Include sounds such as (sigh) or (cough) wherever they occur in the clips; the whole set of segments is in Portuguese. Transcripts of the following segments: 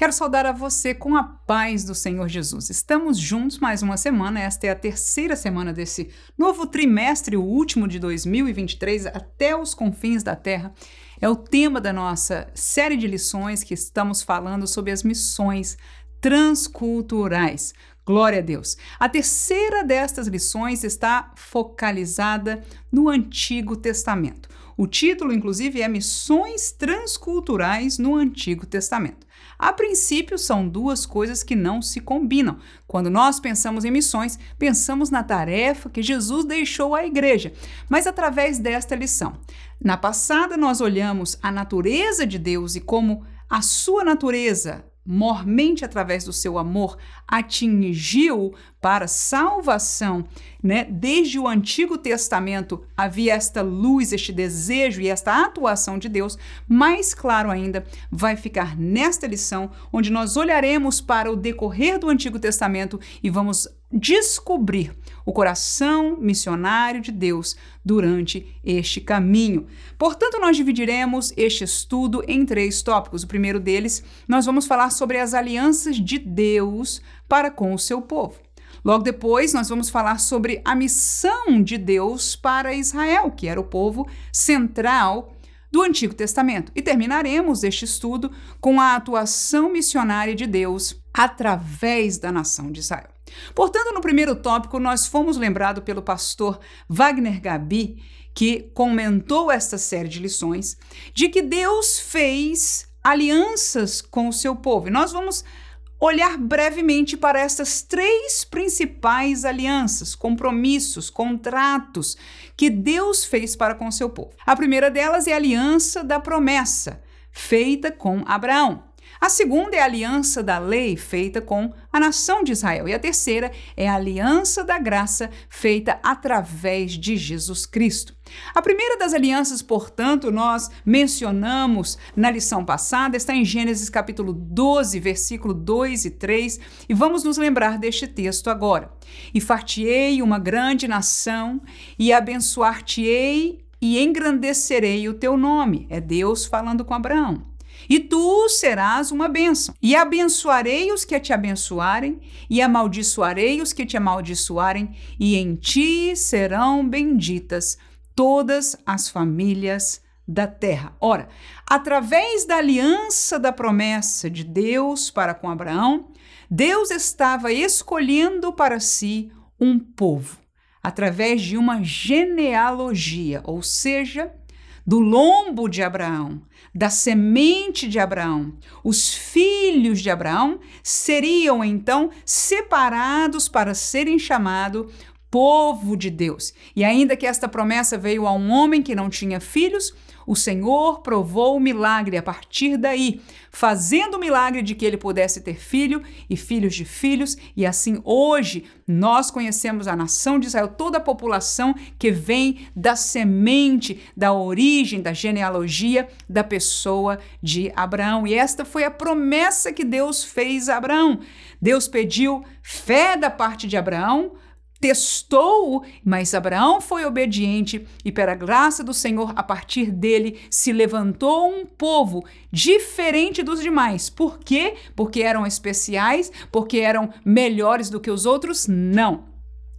Quero saudar a você com a paz do Senhor Jesus. Estamos juntos mais uma semana, esta é a terceira semana desse novo trimestre, o último de 2023, até os confins da terra. É o tema da nossa série de lições que estamos falando sobre as missões transculturais. Glória a Deus. A terceira destas lições está focalizada no Antigo Testamento. O título, inclusive, é Missões Transculturais no Antigo Testamento. A princípio, são duas coisas que não se combinam. Quando nós pensamos em missões, pensamos na tarefa que Jesus deixou à igreja, mas através desta lição. Na passada, nós olhamos a natureza de Deus e como a sua natureza mormente através do seu amor, atingiu para salvação, né? Desde o Antigo Testamento havia esta luz, este desejo e esta atuação de Deus. Mais claro ainda, vai ficar nesta lição, onde nós olharemos para o decorrer do Antigo Testamento e vamos descobrir o coração missionário de Deus durante este caminho. Portanto, nós dividiremos este estudo em três tópicos. O primeiro deles, nós vamos falar sobre as alianças de Deus para com o seu povo. Logo depois, nós vamos falar sobre a missão de Deus para Israel, que era o povo central do Antigo Testamento. E terminaremos este estudo com a atuação missionária de Deus através da nação de Israel. Portanto, no primeiro tópico, nós fomos lembrados pelo pastor Wagner Gabi, que comentou esta série de lições, de que Deus fez alianças com o seu povo. E nós vamos olhar brevemente para essas três principais alianças, compromissos, contratos que Deus fez para com o seu povo. A primeira delas é a aliança da promessa, feita com Abraão. A segunda é a aliança da lei feita com a nação de Israel. E a terceira é a aliança da graça feita através de Jesus Cristo. A primeira das alianças, portanto, nós mencionamos na lição passada, está em Gênesis capítulo 12, versículo 2 e 3, e vamos nos lembrar deste texto agora. E fartiei uma grande nação, e abençoar-te-ei e engrandecerei o teu nome. É Deus falando com Abraão. E tu serás uma bênção. E abençoarei os que te abençoarem, e amaldiçoarei os que te amaldiçoarem, e em ti serão benditas todas as famílias da terra. Ora, através da aliança da promessa de Deus para com Abraão, Deus estava escolhendo para si um povo através de uma genealogia, ou seja, do lombo de Abraão, da semente de Abraão. Os filhos de Abraão seriam então separados para serem chamados povo de Deus. E ainda que esta promessa veio a um homem que não tinha filhos, o Senhor provou o milagre a partir daí, fazendo o milagre de que ele pudesse ter filho e filhos de filhos, e assim hoje nós conhecemos a nação de Israel, toda a população que vem da semente, da origem, da genealogia da pessoa de Abraão. E esta foi a promessa que Deus fez a Abraão. Deus pediu fé da parte de Abraão testou, mas Abraão foi obediente e, pela graça do Senhor, a partir dele se levantou um povo diferente dos demais. Por quê? Porque eram especiais, porque eram melhores do que os outros? Não.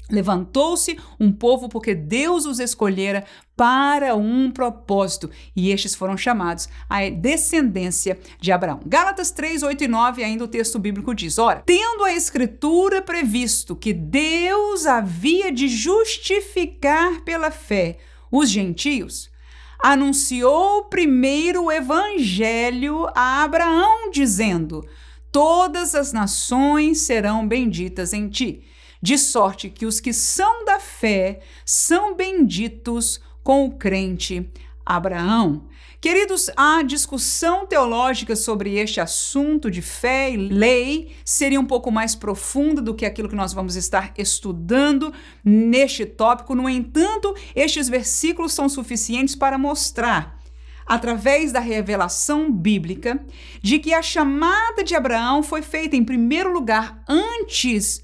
Levantou-se um povo porque Deus os escolhera para um propósito, e estes foram chamados a descendência de Abraão. Gálatas 3, 8 e 9, ainda o texto bíblico diz: Ora, tendo a Escritura previsto que Deus havia de justificar pela fé os gentios, anunciou primeiro o evangelho a Abraão, dizendo: Todas as nações serão benditas em ti de sorte que os que são da fé são benditos com o crente Abraão. Queridos, a discussão teológica sobre este assunto de fé e lei seria um pouco mais profunda do que aquilo que nós vamos estar estudando neste tópico. No entanto, estes versículos são suficientes para mostrar através da revelação bíblica, de que a chamada de Abraão foi feita em primeiro lugar antes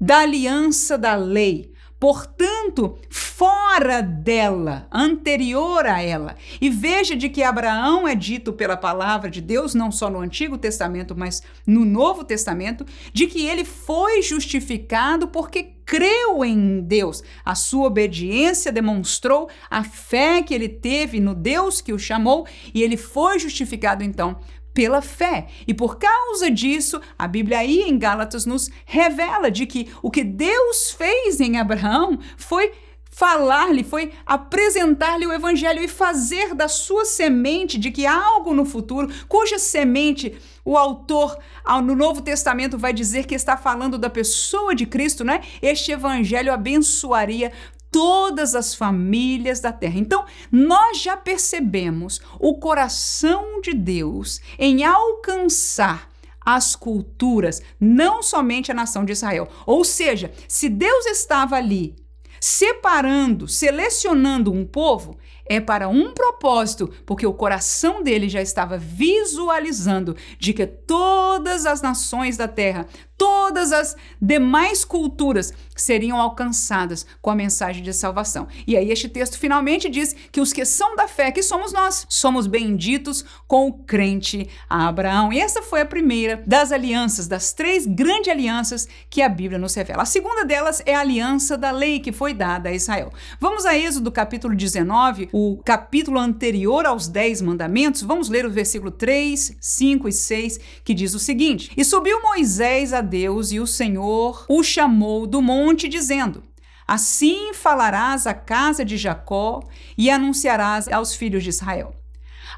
da aliança da lei, portanto, fora dela, anterior a ela. E veja de que Abraão é dito pela palavra de Deus, não só no Antigo Testamento, mas no Novo Testamento, de que ele foi justificado porque creu em Deus. A sua obediência demonstrou a fé que ele teve no Deus que o chamou e ele foi justificado então pela fé. E por causa disso, a Bíblia aí em Gálatas nos revela de que o que Deus fez em Abraão foi falar-lhe, foi apresentar-lhe o evangelho e fazer da sua semente de que algo no futuro, cuja semente o autor no Novo Testamento vai dizer que está falando da pessoa de Cristo, né? Este evangelho abençoaria todas as famílias da terra. Então, nós já percebemos o coração de Deus em alcançar as culturas, não somente a nação de Israel. Ou seja, se Deus estava ali separando, selecionando um povo, é para um propósito, porque o coração dele já estava visualizando de que todas as nações da terra, todas as demais culturas seriam alcançadas com a mensagem de salvação. E aí este texto finalmente diz que os que são da fé, que somos nós, somos benditos com o crente Abraão. E essa foi a primeira das alianças, das três grandes alianças que a Bíblia nos revela. A segunda delas é a aliança da lei que foi dada a Israel. Vamos a Êxodo capítulo 19, o capítulo anterior aos dez mandamentos. Vamos ler o versículo 3, 5 e 6, que diz o seguinte: E subiu Moisés a Deus e o Senhor o chamou do monte, dizendo: Assim falarás à casa de Jacó e anunciarás aos filhos de Israel.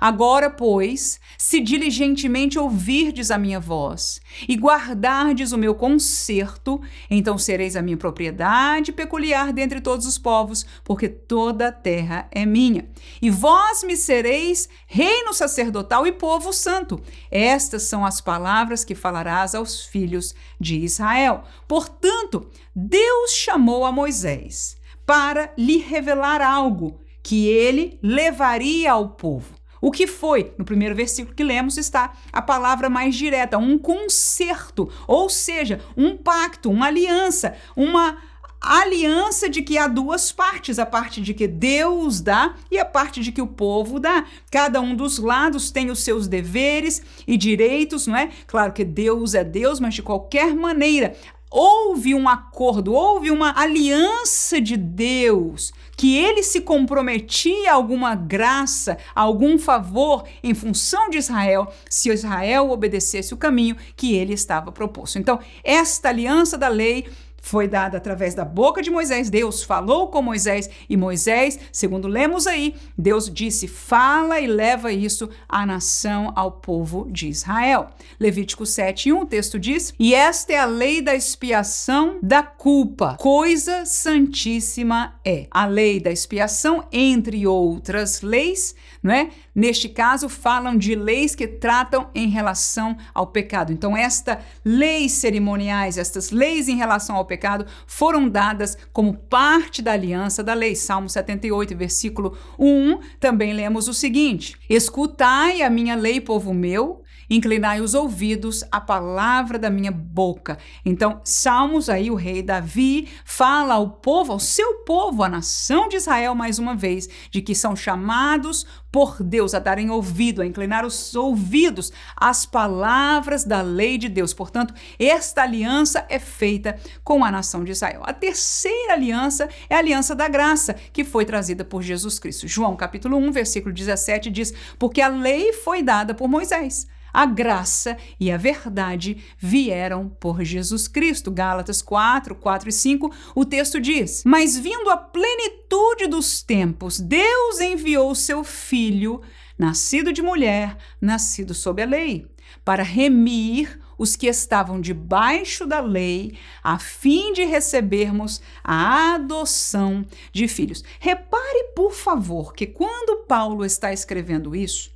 Agora, pois, se diligentemente ouvirdes a minha voz e guardardes o meu conserto, então sereis a minha propriedade peculiar dentre todos os povos, porque toda a terra é minha. E vós me sereis reino sacerdotal e povo santo. Estas são as palavras que falarás aos filhos de Israel. Portanto, Deus chamou a Moisés para lhe revelar algo que ele levaria ao povo. O que foi? No primeiro versículo que lemos está a palavra mais direta, um concerto, ou seja, um pacto, uma aliança, uma aliança de que há duas partes, a parte de que Deus dá e a parte de que o povo dá. Cada um dos lados tem os seus deveres e direitos, não é? Claro que Deus é Deus, mas de qualquer maneira, houve um acordo, houve uma aliança de Deus, que ele se comprometia a alguma graça, a algum favor em função de Israel, se Israel obedecesse o caminho que ele estava proposto. Então, esta aliança da lei foi dada através da boca de Moisés. Deus falou com Moisés e Moisés, segundo lemos aí, Deus disse: fala e leva isso à nação, ao povo de Israel. Levítico 7, 1, o texto diz: E esta é a lei da expiação da culpa, coisa santíssima é. A lei da expiação, entre outras leis, não é? Neste caso, falam de leis que tratam em relação ao pecado. Então, esta leis cerimoniais, estas leis em relação ao pecado, foram dadas como parte da aliança da lei. Salmo 78, versículo 1, também lemos o seguinte: Escutai a minha lei, povo meu, inclinai os ouvidos à palavra da minha boca. Então, Salmos aí, o rei Davi fala ao povo, ao seu povo, à nação de Israel, mais uma vez, de que são chamados por Deus a darem ouvido, a inclinar os ouvidos às palavras da lei de Deus. Portanto, esta aliança é feita com a nação de Israel. A terceira aliança é a aliança da graça, que foi trazida por Jesus Cristo. João capítulo 1, versículo 17 diz: "Porque a lei foi dada por Moisés, a graça e a verdade vieram por Jesus Cristo. Gálatas 4, 4 e 5, o texto diz: Mas vindo a plenitude dos tempos, Deus enviou seu filho, nascido de mulher, nascido sob a lei, para remir os que estavam debaixo da lei, a fim de recebermos a adoção de filhos. Repare, por favor, que quando Paulo está escrevendo isso,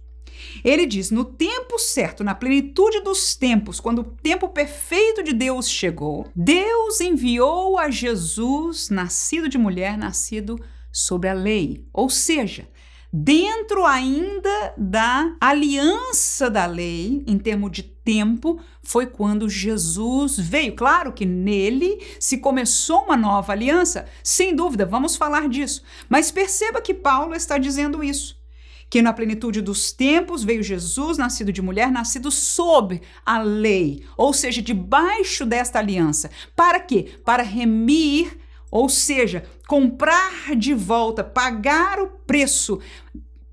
ele diz: no tempo certo, na plenitude dos tempos, quando o tempo perfeito de Deus chegou, Deus enviou a Jesus, nascido de mulher, nascido sob a lei. Ou seja, dentro ainda da aliança da lei, em termos de tempo, foi quando Jesus veio. Claro que nele se começou uma nova aliança, sem dúvida, vamos falar disso. Mas perceba que Paulo está dizendo isso. Que na plenitude dos tempos veio Jesus, nascido de mulher, nascido sob a lei, ou seja, debaixo desta aliança. Para quê? Para remir ou seja, comprar de volta, pagar o preço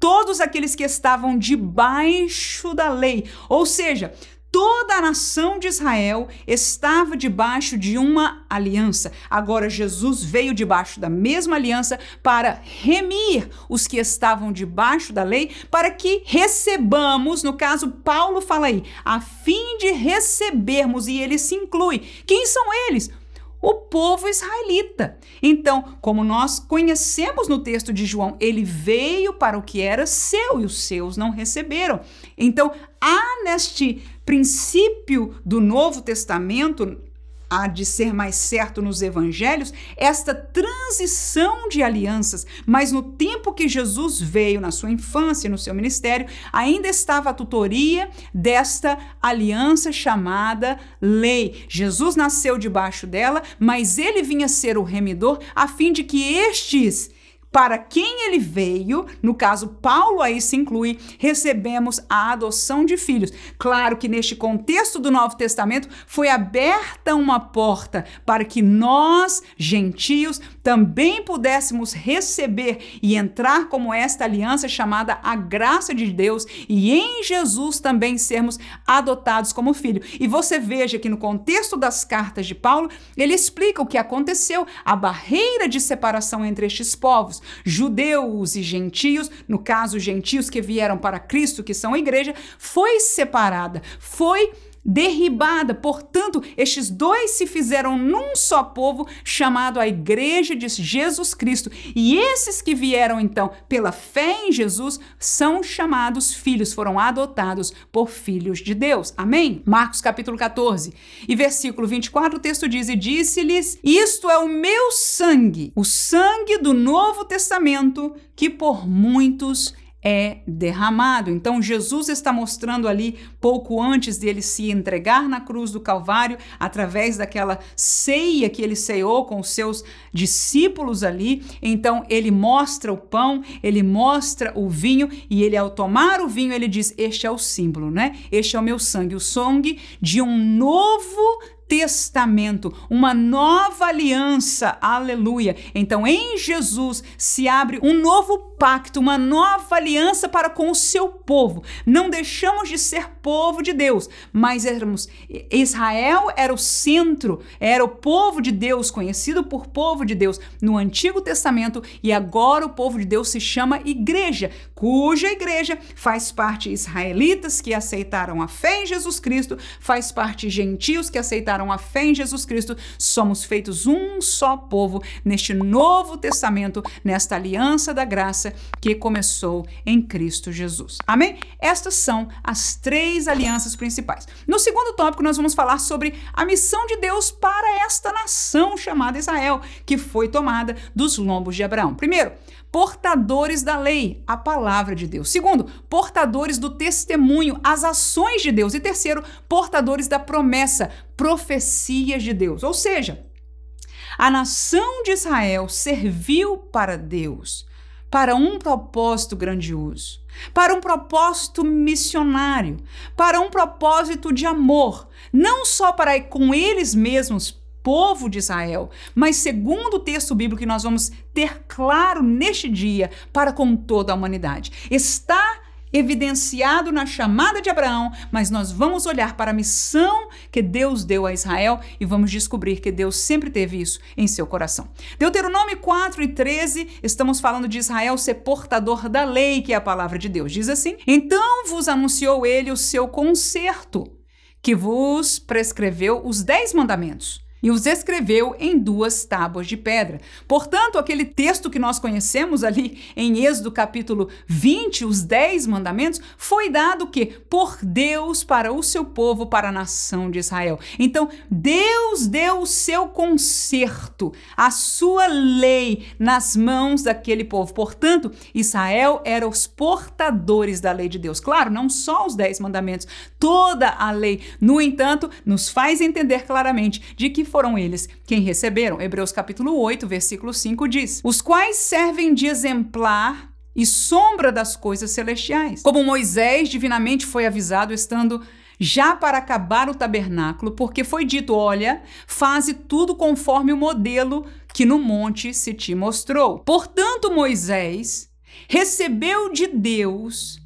todos aqueles que estavam debaixo da lei. Ou seja, toda a nação de Israel estava debaixo de uma aliança. Agora Jesus veio debaixo da mesma aliança para remir os que estavam debaixo da lei, para que recebamos, no caso Paulo fala aí, a fim de recebermos e ele se inclui. Quem são eles? o povo israelita. Então, como nós conhecemos no texto de João, ele veio para o que era seu e os seus não receberam. Então, há neste princípio do Novo Testamento, há de ser mais certo nos evangelhos, esta transição de alianças, mas no tempo que Jesus veio, na sua infância, no seu ministério, ainda estava a tutoria desta aliança chamada lei. Jesus nasceu debaixo dela, mas ele vinha ser o remidor a fim de que estes para quem ele veio, no caso Paulo aí se inclui, recebemos a adoção de filhos. Claro que neste contexto do Novo Testamento foi aberta uma porta para que nós, gentios, também pudéssemos receber e entrar como esta aliança chamada a graça de Deus e em Jesus também sermos adotados como filho. E você veja que no contexto das cartas de Paulo, ele explica o que aconteceu, a barreira de separação entre estes povos judeus e gentios, no caso, gentios que vieram para Cristo, que são a igreja, foi separada, foi derribada. Portanto, estes dois se fizeram num só povo, chamado a Igreja de Jesus Cristo. E esses que vieram então pela fé em Jesus são chamados filhos, foram adotados por filhos de Deus. Amém? Marcos capítulo 14 e versículo 24, o texto diz: E disse-lhes: Isto é o meu sangue, o sangue do Novo Testamento, que por muitos é derramado. Então Jesus está mostrando ali pouco antes dele se entregar na cruz do Calvário, através daquela ceia que ele ceou com os seus discípulos ali. Então ele mostra o pão, ele mostra o vinho e ele ao tomar o vinho ele diz: "Este é o símbolo, né? Este é o meu sangue, o sangue de um novo testamento, uma nova aliança. Aleluia. Então, em Jesus se abre um novo pacto, uma nova aliança para com o seu povo. Não deixamos de ser povo de Deus, mas éramos Israel era o centro, era o povo de Deus, conhecido por povo de Deus no Antigo Testamento, e agora o povo de Deus se chama igreja, cuja igreja faz parte israelitas que aceitaram a fé em Jesus Cristo, faz parte gentios que aceitaram a fé em Jesus Cristo. Somos feitos um só povo neste novo testamento, nesta aliança da graça que começou em Cristo Jesus. Amém? Estas são as três alianças principais. No segundo tópico, nós vamos falar sobre a missão de Deus para esta nação chamada Israel, que foi tomada dos lombos de Abraão. Primeiro, portadores da lei, a palavra de Deus. Segundo, portadores do testemunho, as ações de Deus. E terceiro, portadores da promessa, profecias de Deus. Ou seja, a nação de Israel serviu para Deus para um propósito grandioso, para um propósito missionário, para um propósito de amor, não só para com eles mesmos, povo de Israel, mas segundo o texto bíblico que nós vamos ter claro neste dia, para com toda a humanidade. Está evidenciado na chamada de Abraão, mas nós vamos olhar para a missão que Deus deu a Israel e vamos descobrir que Deus sempre teve isso em seu coração. Deuteronômio 4 e 13, estamos falando de Israel ser portador da lei, que é a palavra de Deus. Diz assim: Então vos anunciou ele o seu conserto, que vos prescreveu os dez mandamentos e os escreveu em duas tábuas de pedra. Portanto, aquele texto que nós conhecemos ali em Êxodo capítulo 20, os dez mandamentos, foi dado que por Deus para o seu povo, para a nação de Israel. Então, Deus deu o seu conserto, a sua lei nas mãos daquele povo. Portanto, Israel era os portadores da lei de Deus. Claro, não só os dez mandamentos, toda a lei. No entanto, nos faz entender claramente de que foram eles quem receberam. Hebreus capítulo 8, versículo 5 diz: Os quais servem de exemplar e sombra das coisas celestiais. Como Moisés divinamente foi avisado estando já para acabar o tabernáculo, porque foi dito: olha, faze tudo conforme o modelo que no monte se te mostrou. Portanto, Moisés recebeu de Deus,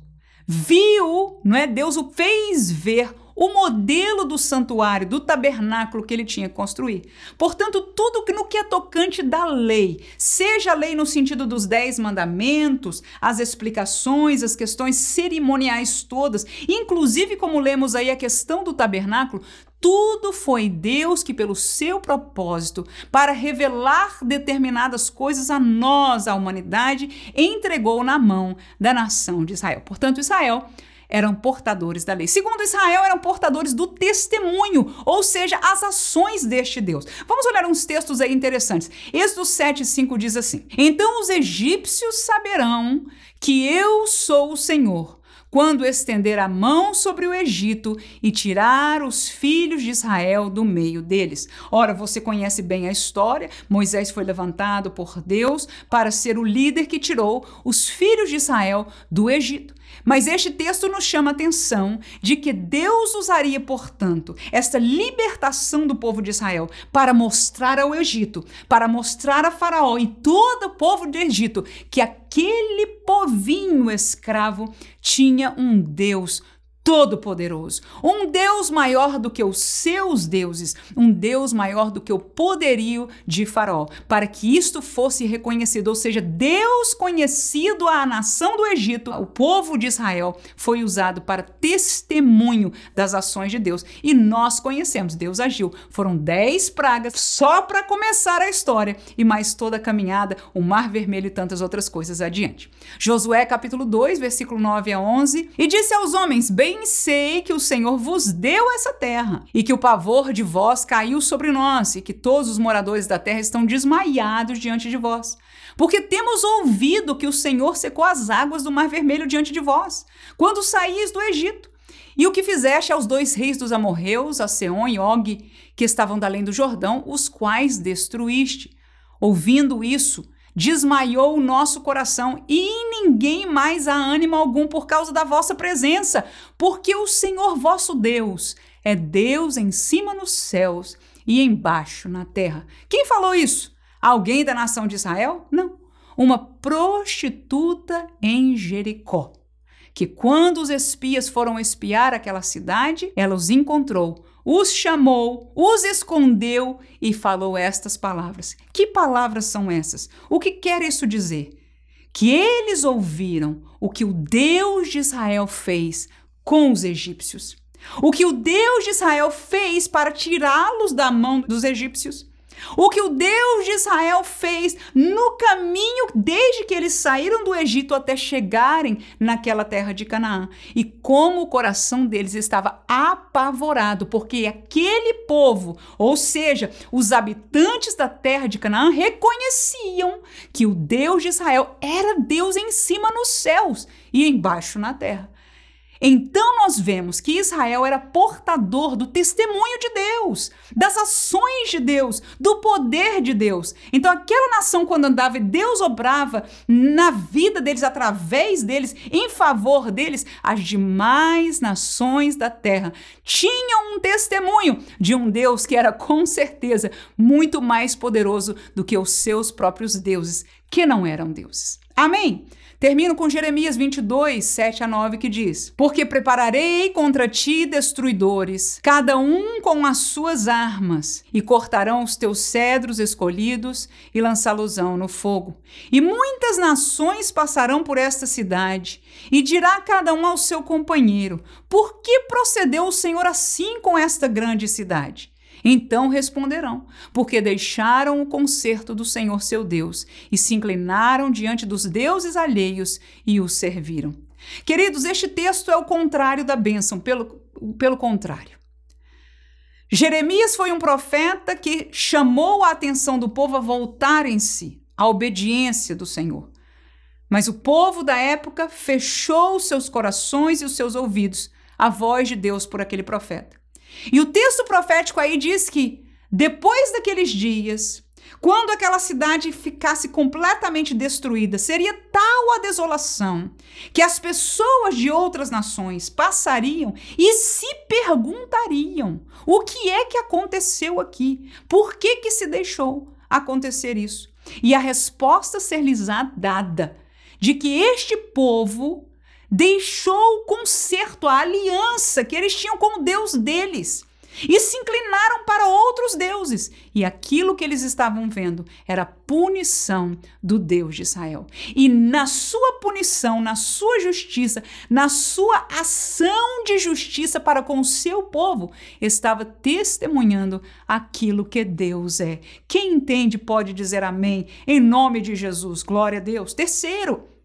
viu, não é? Deus o fez ver o modelo do santuário, do tabernáculo que ele tinha que construir. Portanto, tudo no que é tocante da lei, seja a lei no sentido dos dez mandamentos, as explicações, as questões cerimoniais todas, inclusive como lemos aí a questão do tabernáculo, tudo foi Deus que, pelo seu propósito, para revelar determinadas coisas a nós, a humanidade, entregou na mão da nação de Israel. Portanto, Israel eram portadores da lei. Segundo Israel, eram portadores do testemunho, ou seja, as ações deste Deus. Vamos olhar uns textos aí interessantes. Êxodo 7, 5 diz assim: Então os egípcios saberão que eu sou o Senhor quando estender a mão sobre o Egito e tirar os filhos de Israel do meio deles. Ora, você conhece bem a história. Moisés foi levantado por Deus para ser o líder que tirou os filhos de Israel do Egito. Mas este texto nos chama a atenção de que Deus usaria, portanto, esta libertação do povo de Israel para mostrar ao Egito, para mostrar a Faraó e todo o povo do Egito que aquele povinho escravo tinha um Deus Todo-Poderoso, um Deus maior do que os seus deuses, um Deus maior do que o poderio de Faraó, para que isto fosse reconhecido, ou seja, Deus conhecido à nação do Egito, o povo de Israel, foi usado para testemunho das ações de Deus. E nós conhecemos, Deus agiu. Foram dez pragas só para começar a história, e mais toda a caminhada, o Mar Vermelho e tantas outras coisas adiante. Josué capítulo 2, versículo 9 a 11, e disse aos homens: Bem bem sei que o Senhor vos deu essa terra, e que o pavor de vós caiu sobre nós, e que todos os moradores da terra estão desmaiados diante de vós. Porque temos ouvido que o Senhor secou as águas do Mar Vermelho diante de vós, quando saís do Egito. E o que fizeste aos dois reis dos amorreus, a Seon e Og, que estavam da além do Jordão, os quais destruíste. Ouvindo isso, desmaiou o nosso coração e ninguém mais há ânimo algum por causa da vossa presença, porque o Senhor vosso Deus é Deus em cima nos céus e embaixo na terra. Quem falou isso? Alguém da nação de Israel? Não. Uma prostituta em Jericó. Que quando os espias foram espiar aquela cidade, ela os encontrou os chamou, os escondeu e falou estas palavras. Que palavras são essas? O que quer isso dizer? Que eles ouviram o que o Deus de Israel fez com os egípcios. O que o Deus de Israel fez para tirá-los da mão dos egípcios. O que o Deus de Israel fez no caminho desde que eles saíram do Egito até chegarem naquela terra de Canaã. E como o coração deles estava apavorado, porque aquele povo, ou seja, os habitantes da terra de Canaã, reconheciam que o Deus de Israel era Deus em cima nos céus e embaixo na terra. Então nós vemos que Israel era portador do testemunho de Deus, das ações de Deus, do poder de Deus. Então aquela nação quando andava e Deus obrava na vida deles através deles, em favor deles, as demais nações da terra tinham um testemunho de um Deus que era com certeza muito mais poderoso do que os seus próprios deuses, que não eram deuses. Amém. Termino com Jeremias 22, 7 a 9, que diz: Porque prepararei contra ti destruidores, cada um com as suas armas, e cortarão os teus cedros escolhidos e lançá-los-ão no fogo. E muitas nações passarão por esta cidade, e dirá cada um ao seu companheiro: Por que procedeu o Senhor assim com esta grande cidade? Então responderão, porque deixaram o conserto do Senhor seu Deus e se inclinaram diante dos deuses alheios e os serviram. Queridos, este texto é o contrário da bênção, pelo, pelo contrário. Jeremias foi um profeta que chamou a atenção do povo a voltar em si, à obediência do Senhor. Mas o povo da época fechou os seus corações e os seus ouvidos à voz de Deus por aquele profeta. E o texto profético aí diz que depois daqueles dias, quando aquela cidade ficasse completamente destruída, seria tal a desolação que as pessoas de outras nações passariam e se perguntariam: o que é que aconteceu aqui? Por que que se deixou acontecer isso? E a resposta ser-lhes dada de que este povo deixou o conserto, a aliança que eles tinham com o Deus deles e se inclinaram para outros deuses. E aquilo que eles estavam vendo era a punição do Deus de Israel. E na sua punição, na sua justiça, na sua ação de justiça para com o seu povo, estava testemunhando aquilo que Deus é. Quem entende pode dizer amém em nome de Jesus. Glória a Deus. Terceiro,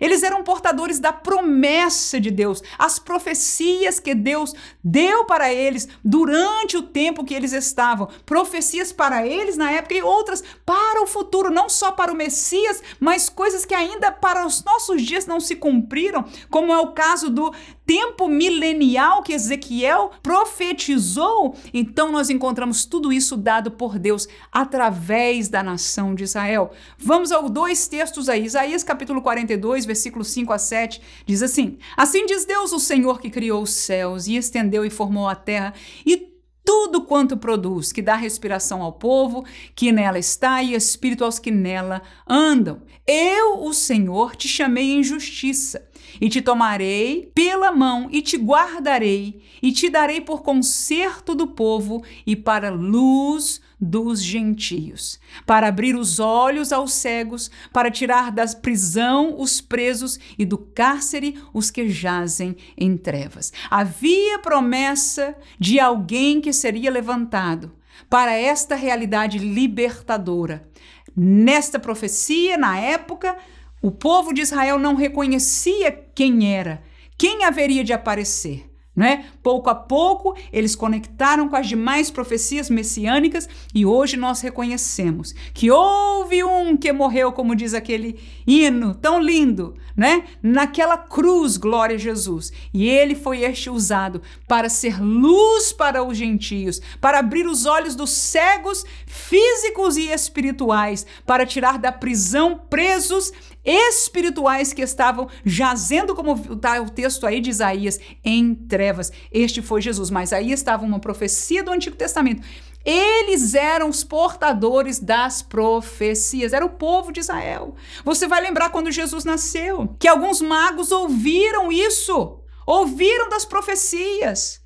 eles eram portadores da promessa de Deus, as profecias que Deus deu para eles durante o tempo que eles estavam. Profecias para eles na época e outras para o futuro, não só para o Messias, mas coisas que ainda para os nossos dias não se cumpriram, como é o caso do tempo milenial que Ezequiel profetizou. Então nós encontramos tudo isso dado por Deus através da nação de Israel. Vamos aos dois textos aí. Isaías capítulo 42, versículos 5 a 7, diz assim: Assim diz Deus, o Senhor que criou os céus e estendeu e formou a terra e tudo quanto produz, que dá respiração ao povo que nela está e espírito aos que nela andam. Eu, o Senhor, te chamei em justiça e te tomarei pela mão e te guardarei e te darei por conserto do povo e para luz dos gentios, para abrir os olhos aos cegos, para tirar da prisão os presos e do cárcere os que jazem em trevas. Havia promessa de alguém que seria levantado para esta realidade libertadora. Nesta profecia, na época, o povo de Israel não reconhecia quem era, quem haveria de aparecer. Né? Pouco a pouco, eles conectaram com as demais profecias messiânicas e hoje nós reconhecemos que houve um que morreu, como diz aquele hino tão lindo, né? naquela cruz, glória a Jesus. E ele foi este usado para ser luz para os gentios, para abrir os olhos dos cegos físicos e espirituais, para tirar da prisão presos espirituais que estavam jazendo, como está o texto aí de Isaías, em trevas. Este foi Jesus, mas aí estava uma profecia do Antigo Testamento. Eles eram os portadores das profecias, era o povo de Israel. Você vai lembrar quando Jesus nasceu, que alguns magos ouviram isso, ouviram das profecias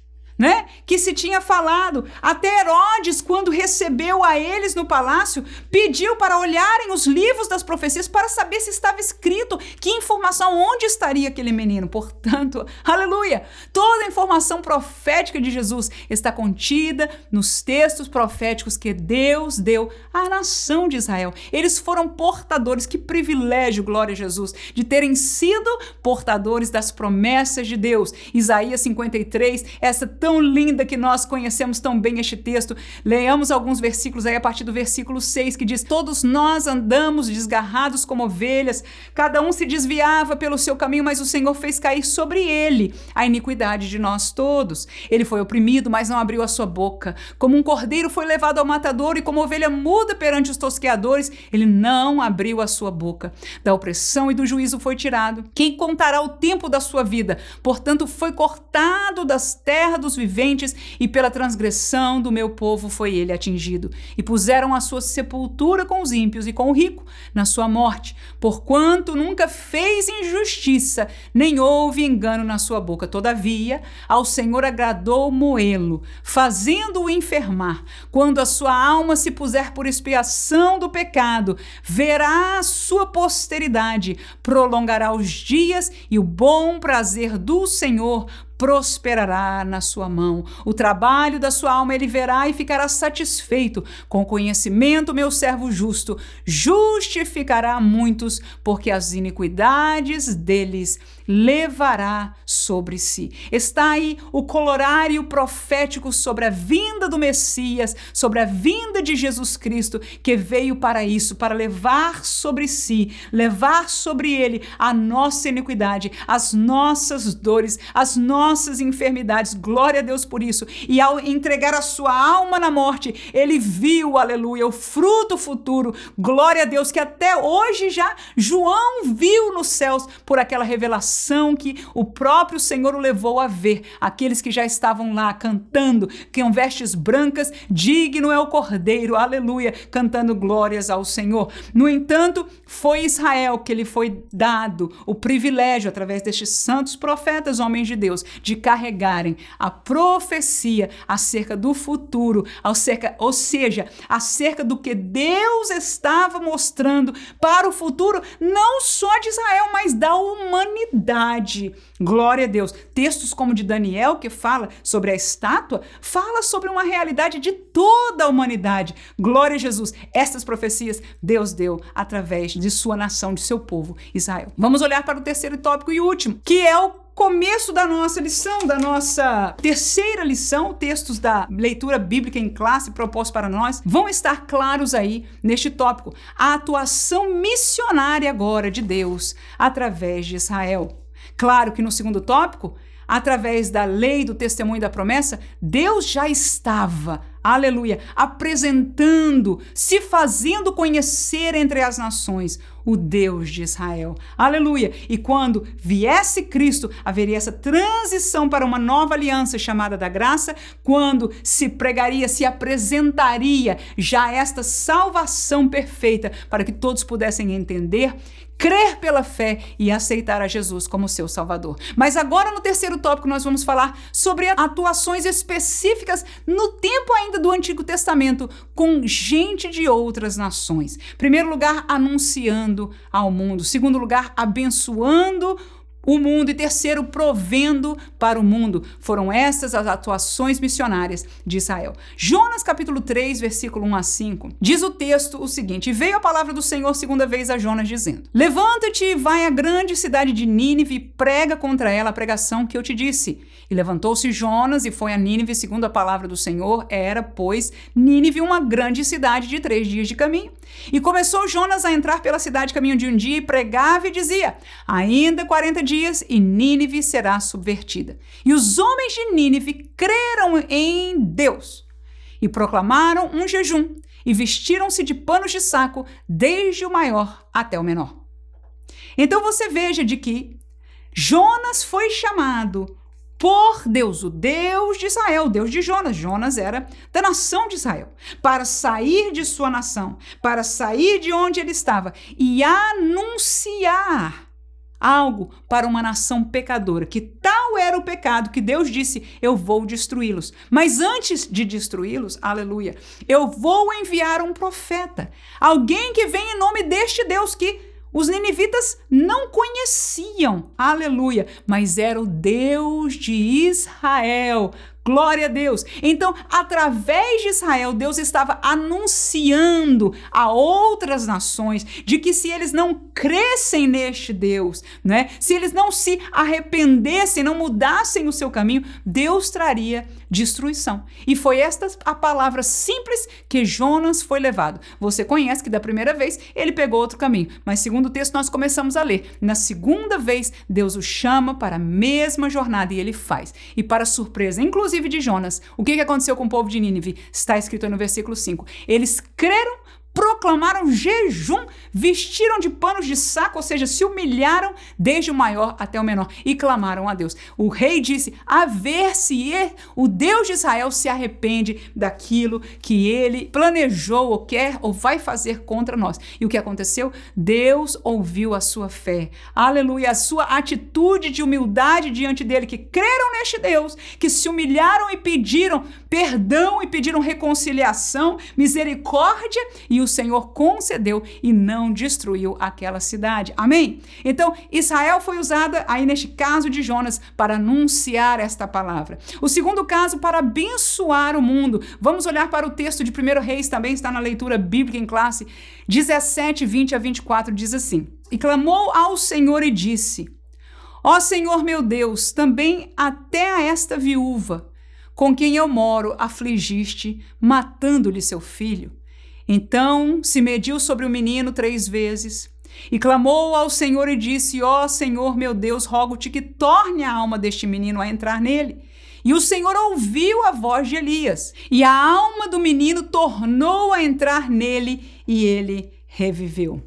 né? Que se tinha falado. Até Herodes, quando recebeu a eles no palácio, pediu para olharem os livros das profecias para saber se estava escrito que informação, onde estaria aquele menino. Portanto, (laughs) aleluia! Toda a informação profética de Jesus está contida nos textos proféticos que Deus deu à nação de Israel. Eles foram portadores, que privilégio, glória a Jesus, de terem sido portadores das promessas de Deus. Isaías 53, essa tão linda que nós conhecemos tão bem este texto. Leamos alguns versículos aí a partir do versículo 6 que diz: Todos nós andamos desgarrados como ovelhas, cada um se desviava pelo seu caminho, mas o Senhor fez cair sobre ele a iniquidade de nós todos. Ele foi oprimido, mas não abriu a sua boca. Como um cordeiro foi levado ao matador e como ovelha muda perante os tosqueadores, ele não abriu a sua boca. Da opressão e do juízo foi tirado. Quem contará o tempo da sua vida? Portanto, foi cortado das terras dos viventes, e pela transgressão do meu povo foi ele atingido. E puseram a sua sepultura com os ímpios e com o rico na sua morte, porquanto nunca fez injustiça, nem houve engano na sua boca. Todavia, ao Senhor agradou moê-lo, fazendo-o enfermar. Quando a sua alma se puser por expiação do pecado, verá a sua posteridade, prolongará os dias e o bom prazer do Senhor prosperará na sua mão. O trabalho da sua alma ele verá e ficará satisfeito. Com conhecimento, meu servo justo justificará muitos, porque as iniquidades deles levará sobre si. Está aí o colorário profético sobre a vinda do Messias, sobre a vinda de Jesus Cristo, que veio para isso, para levar sobre si, levar sobre ele a nossa iniquidade, as nossas dores, as nossas enfermidades. Glória a Deus por isso. E ao entregar a sua alma na morte, ele viu, aleluia, o fruto futuro. Glória a Deus que até hoje já João viu nos céus por aquela revelação que o próprio Senhor o levou a ver. Aqueles que já estavam lá cantando, com vestes brancas, digno é o Cordeiro, aleluia, cantando glórias ao Senhor. No entanto, foi Israel que lhe foi dado o privilégio, através destes santos profetas, homens de Deus, de carregarem a profecia acerca do futuro, acerca, ou seja, acerca do que Deus estava mostrando para o futuro, não só de Israel, mas da humanidade. Glória a Deus. Textos como de Daniel, que fala sobre a estátua, fala sobre uma realidade de toda a humanidade. Glória a Jesus. Estas profecias Deus deu através de sua nação, de seu povo, Israel. Vamos olhar para o terceiro tópico e último, que é o começo da nossa lição, da nossa terceira lição, textos da leitura bíblica em classe propostos para nós, vão estar claros aí neste tópico. A atuação missionária agora de Deus através de Israel. Claro que no segundo tópico, através da lei do testemunho da promessa, Deus já estava, aleluia, apresentando, se fazendo conhecer entre as nações o Deus de Israel. Aleluia! E quando viesse Cristo, haveria essa transição para uma nova aliança chamada da graça, quando se pregaria, se apresentaria já esta salvação perfeita para que todos pudessem entender crer pela fé e aceitar a Jesus como seu Salvador. Mas agora, no terceiro tópico, nós vamos falar sobre atuações específicas no tempo ainda do Antigo Testamento com gente de outras nações. Primeiro lugar, anunciando ao mundo. Segundo lugar, abençoando o mundo e terceiro, provendo para o mundo. Foram essas as atuações missionárias de Israel. Jonas capítulo 3, versículo 1 a 5, diz o texto o seguinte: Veio a palavra do Senhor segunda vez a Jonas dizendo: Levanta-te e vai à grande cidade de Nínive e prega contra ela a pregação que eu te disse. E levantou-se Jonas e foi a Nínive, segundo a palavra do Senhor, era, pois, Nínive uma grande cidade de três dias de caminho. E começou Jonas a entrar pela cidade caminho de um dia e pregava e dizia: Ainda quarenta dias e Nínive será subvertida. E os homens de Nínive creram em Deus e proclamaram um jejum e vestiram-se de panos de saco, desde o maior até o menor. Então você veja de que Jonas foi chamado por Deus, o Deus de Israel, o Deus de Jonas. Jonas era da nação de Israel. Para sair de sua nação, para sair de onde ele estava e anunciar algo para uma nação pecadora, que tal era o pecado que Deus disse: Eu vou destruí-los. Mas antes de destruí-los, aleluia, eu vou enviar um profeta, alguém que vem em nome deste Deus que os ninivitas não conheciam, aleluia, mas era o Deus de Israel, Glória a Deus. Então, através de Israel, Deus estava anunciando a outras nações de que se eles não crescem neste Deus, né? Se eles não se arrependessem, não mudassem o seu caminho, Deus traria destruição. E foi esta a palavra simples que Jonas foi levado. Você conhece que da primeira vez ele pegou outro caminho, mas segundo o texto nós começamos a ler. Na segunda vez, Deus o chama para a mesma jornada e ele faz. E para surpresa, inclusive de Jonas. O que aconteceu com o povo de Nínive? Está escrito no versículo 5. Eles creram proclamaram jejum, vestiram de panos de saco, ou seja, se humilharam desde o maior até o menor e clamaram a Deus. O rei disse: A ver se o Deus de Israel se arrepende daquilo que ele planejou ou quer ou vai fazer contra nós. E o que aconteceu? Deus ouviu a sua fé. Aleluia, a sua atitude de humildade diante dele, que creram neste Deus, que se humilharam e pediram perdão e pediram reconciliação, misericórdia, e o Senhor concedeu e não destruiu aquela cidade. Amém? Então, Israel foi usada aí neste caso de Jonas para anunciar esta palavra. O segundo caso, para abençoar o mundo. Vamos olhar para o texto de 1 Reis, também está na leitura bíblica em classe. 17, 20 a 24 diz assim: E clamou ao Senhor e disse: Ó Senhor meu Deus, também até a esta viúva, com quem eu moro, afligiste, matando-lhe seu filho. Então se mediu sobre o menino três vezes, e clamou ao Senhor e disse: Ó Senhor meu Deus, rogo-te que torne a alma deste menino a entrar nele. E o Senhor ouviu a voz de Elias, e a alma do menino tornou a entrar nele, e ele reviveu.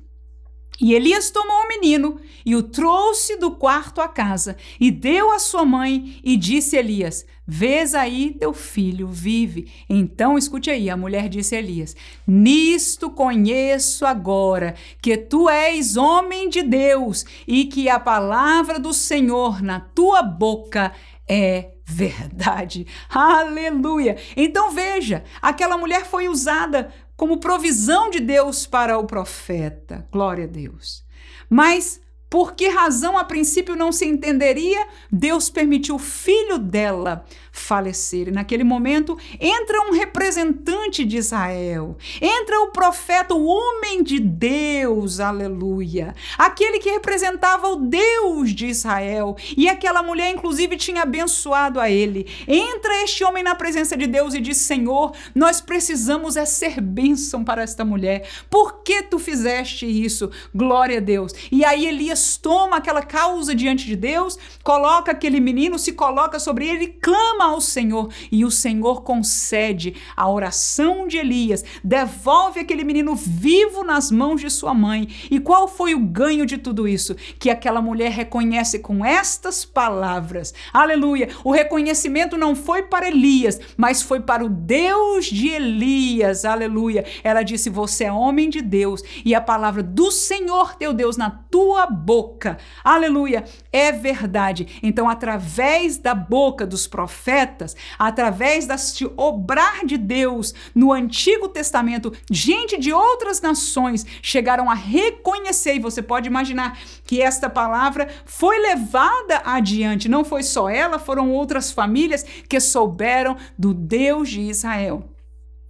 E Elias tomou o menino e o trouxe do quarto à casa e deu à sua mãe e disse Elias: Vês aí teu filho vive. Então escute aí, a mulher disse a Elias: Nisto conheço agora que tu és homem de Deus e que a palavra do Senhor na tua boca é verdade. (laughs) Aleluia! Então veja, aquela mulher foi usada como provisão de Deus para o profeta. Glória a Deus. Mas por que razão a princípio não se entenderia? Deus permitiu o filho dela falecer. E naquele momento entra um representante de Israel, entra o profeta, o homem de Deus, aleluia, aquele que representava o Deus de Israel. E aquela mulher, inclusive, tinha abençoado a ele. Entra este homem na presença de Deus e diz: Senhor, nós precisamos é ser bênção para esta mulher. Por que tu fizeste isso? Glória a Deus. E aí Elias toma aquela causa diante de Deus, coloca aquele menino, se coloca sobre ele, clama ao Senhor e o Senhor concede a oração de Elias, devolve aquele menino vivo nas mãos de sua mãe. E qual foi o ganho de tudo isso? Que aquela mulher reconhece com estas palavras. Aleluia! O reconhecimento não foi para Elias, mas foi para o Deus de Elias. Aleluia! Ela disse: Você é homem de Deus e a palavra do Senhor teu Deus na tua boca. Aleluia! É verdade. Então, através da boca dos profetas, profetas, através deste obrar de Deus no Antigo Testamento, gente de outras nações chegaram a reconhecer, e você pode imaginar que esta palavra foi levada adiante, não foi só ela, foram outras famílias que souberam do Deus de Israel.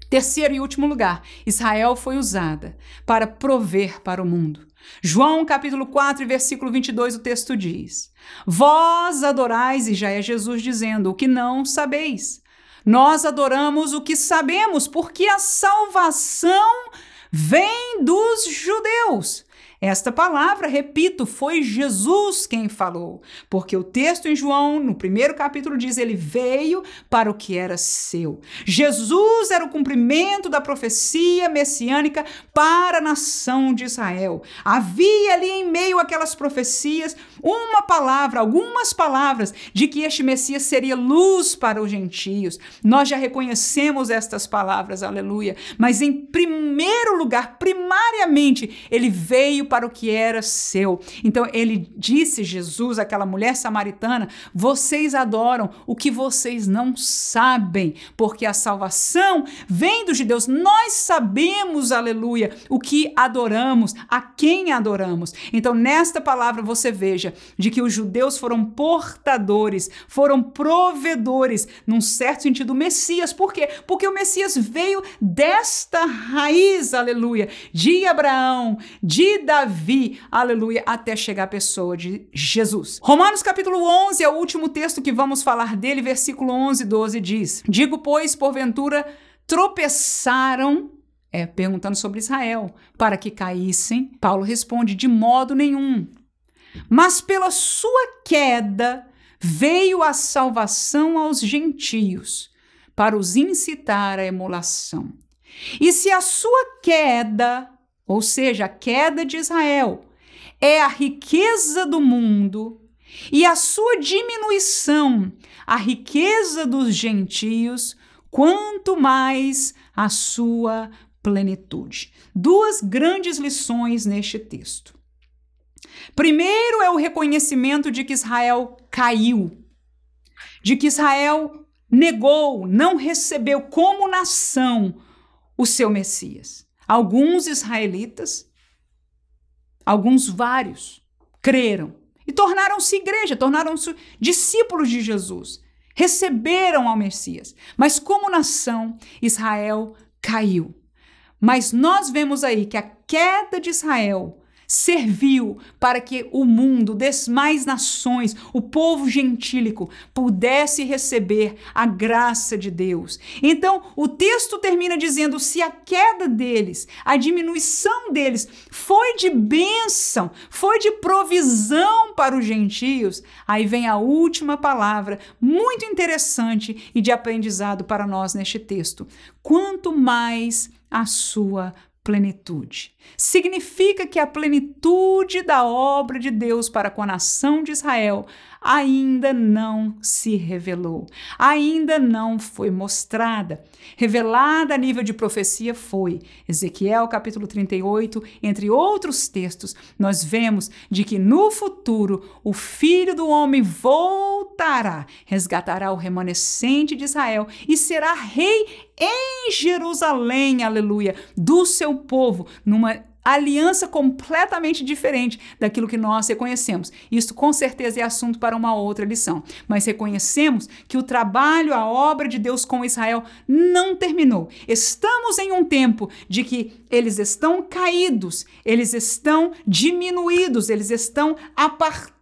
Terceiro e último lugar, Israel foi usada para prover para o mundo. João capítulo 4, versículo 22, o texto diz: Vós adorais, e já é Jesus dizendo, o que não sabeis. Nós adoramos o que sabemos, porque a salvação vem dos judeus. Esta palavra, repito, foi Jesus quem falou, porque o texto em João, no primeiro capítulo, diz: Ele veio para o que era seu. Jesus era o cumprimento da profecia messiânica para a nação de Israel. Havia ali em meio àquelas profecias uma palavra, algumas palavras de que este Messias seria luz para os gentios. Nós já reconhecemos estas palavras, aleluia. Mas em primeiro lugar, primariamente, ele veio para o que era seu. Então ele disse, Jesus, aquela mulher samaritana: vocês adoram o que vocês não sabem, porque a salvação vem dos judeus. Nós sabemos, aleluia, o que adoramos, a quem adoramos. Então, nesta palavra, você veja de que os judeus foram portadores, foram provedores, num certo sentido, o Messias. Por quê? Porque o Messias veio desta raiz, aleluia, de Abraão, de Davi, aleluia, até chegar a pessoa de Jesus. Romanos capítulo 11 é o último texto que vamos falar dele, versículo 11 e 12 diz: Digo, pois, porventura tropeçaram é, perguntando sobre Israel, para que caíssem. Paulo responde: de modo nenhum. Mas pela sua queda veio a salvação aos gentios, para os incitar à emulação. E se a sua queda, ou seja, a queda de Israel, é a riqueza do mundo, e a sua diminuição, a riqueza dos gentios, quanto mais a sua plenitude. Duas grandes lições neste texto. Primeiro é o reconhecimento de que Israel caiu, de que Israel negou, não recebeu como nação o seu Messias. Alguns israelitas, alguns vários, creram e tornaram-se igreja, tornaram-se discípulos de Jesus, receberam ao Messias. Mas como nação, Israel caiu. Mas nós vemos aí que a queda de Israel serviu para que o mundo, demais nações, o povo gentílico, pudesse receber a graça de Deus. Então, o texto termina dizendo: se a queda deles, a diminuição deles foi de bênção, foi de provisão para os gentios, aí vem a última palavra, muito interessante e de aprendizado para nós neste texto. Quanto mais a sua plenitude. Significa que a plenitude da obra de Deus para com a nação de Israel ainda não se revelou, ainda não foi mostrada. Revelada a nível de profecia foi. Ezequiel capítulo 38, entre outros textos, nós vemos de que no futuro o filho do homem voltará, resgatará o remanescente de Israel e será rei em Jerusalém, aleluia, do seu povo, numa aliança completamente diferente daquilo que nós reconhecemos. Isso com certeza é assunto para uma outra lição. Mas reconhecemos que o trabalho, a obra de Deus com Israel não terminou. Estamos em um tempo de que eles estão caídos, eles estão diminuídos, eles estão apartados,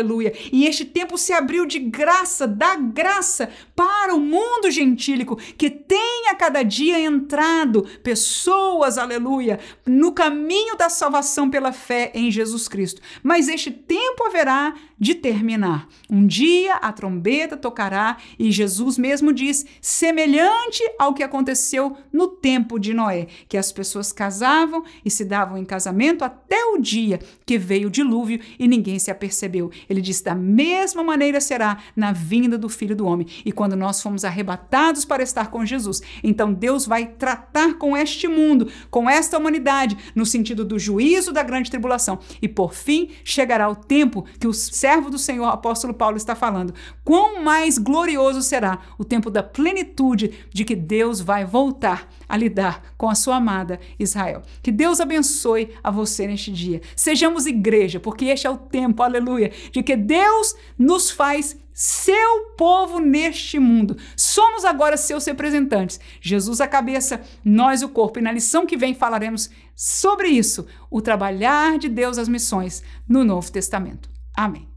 aleluia. E este tempo se abriu de graça, da graça para o mundo gentílico que tem a cada dia entrado pessoas, aleluia, no caminho da salvação pela fé em Jesus Cristo. Mas este tempo haverá de terminar. Um dia a trombeta tocará e Jesus mesmo diz, semelhante ao que aconteceu no tempo de Noé, que as pessoas casavam e se davam em casamento até o dia que veio o dilúvio e ninguém se apercebeu. Ele diz: da mesma maneira será na vinda do Filho do Homem. E quando nós fomos arrebatados para estar com Jesus, então Deus vai tratar com este mundo, com esta humanidade, no sentido do juízo da grande tribulação. E por fim chegará o tempo que o servo do Senhor, apóstolo Paulo, está falando. Quão mais glorioso será o tempo da plenitude de que Deus vai voltar a lidar com a sua amada Israel. Que Deus abençoe a você neste dia. Sejamos igreja, porque este é o tempo, aleluia, de que Deus nos faz seu povo neste mundo. Somos agora seus representantes. Jesus a cabeça, nós o corpo. E na lição que vem falaremos sobre isso, o trabalhar de Deus as missões no Novo Testamento. Amém.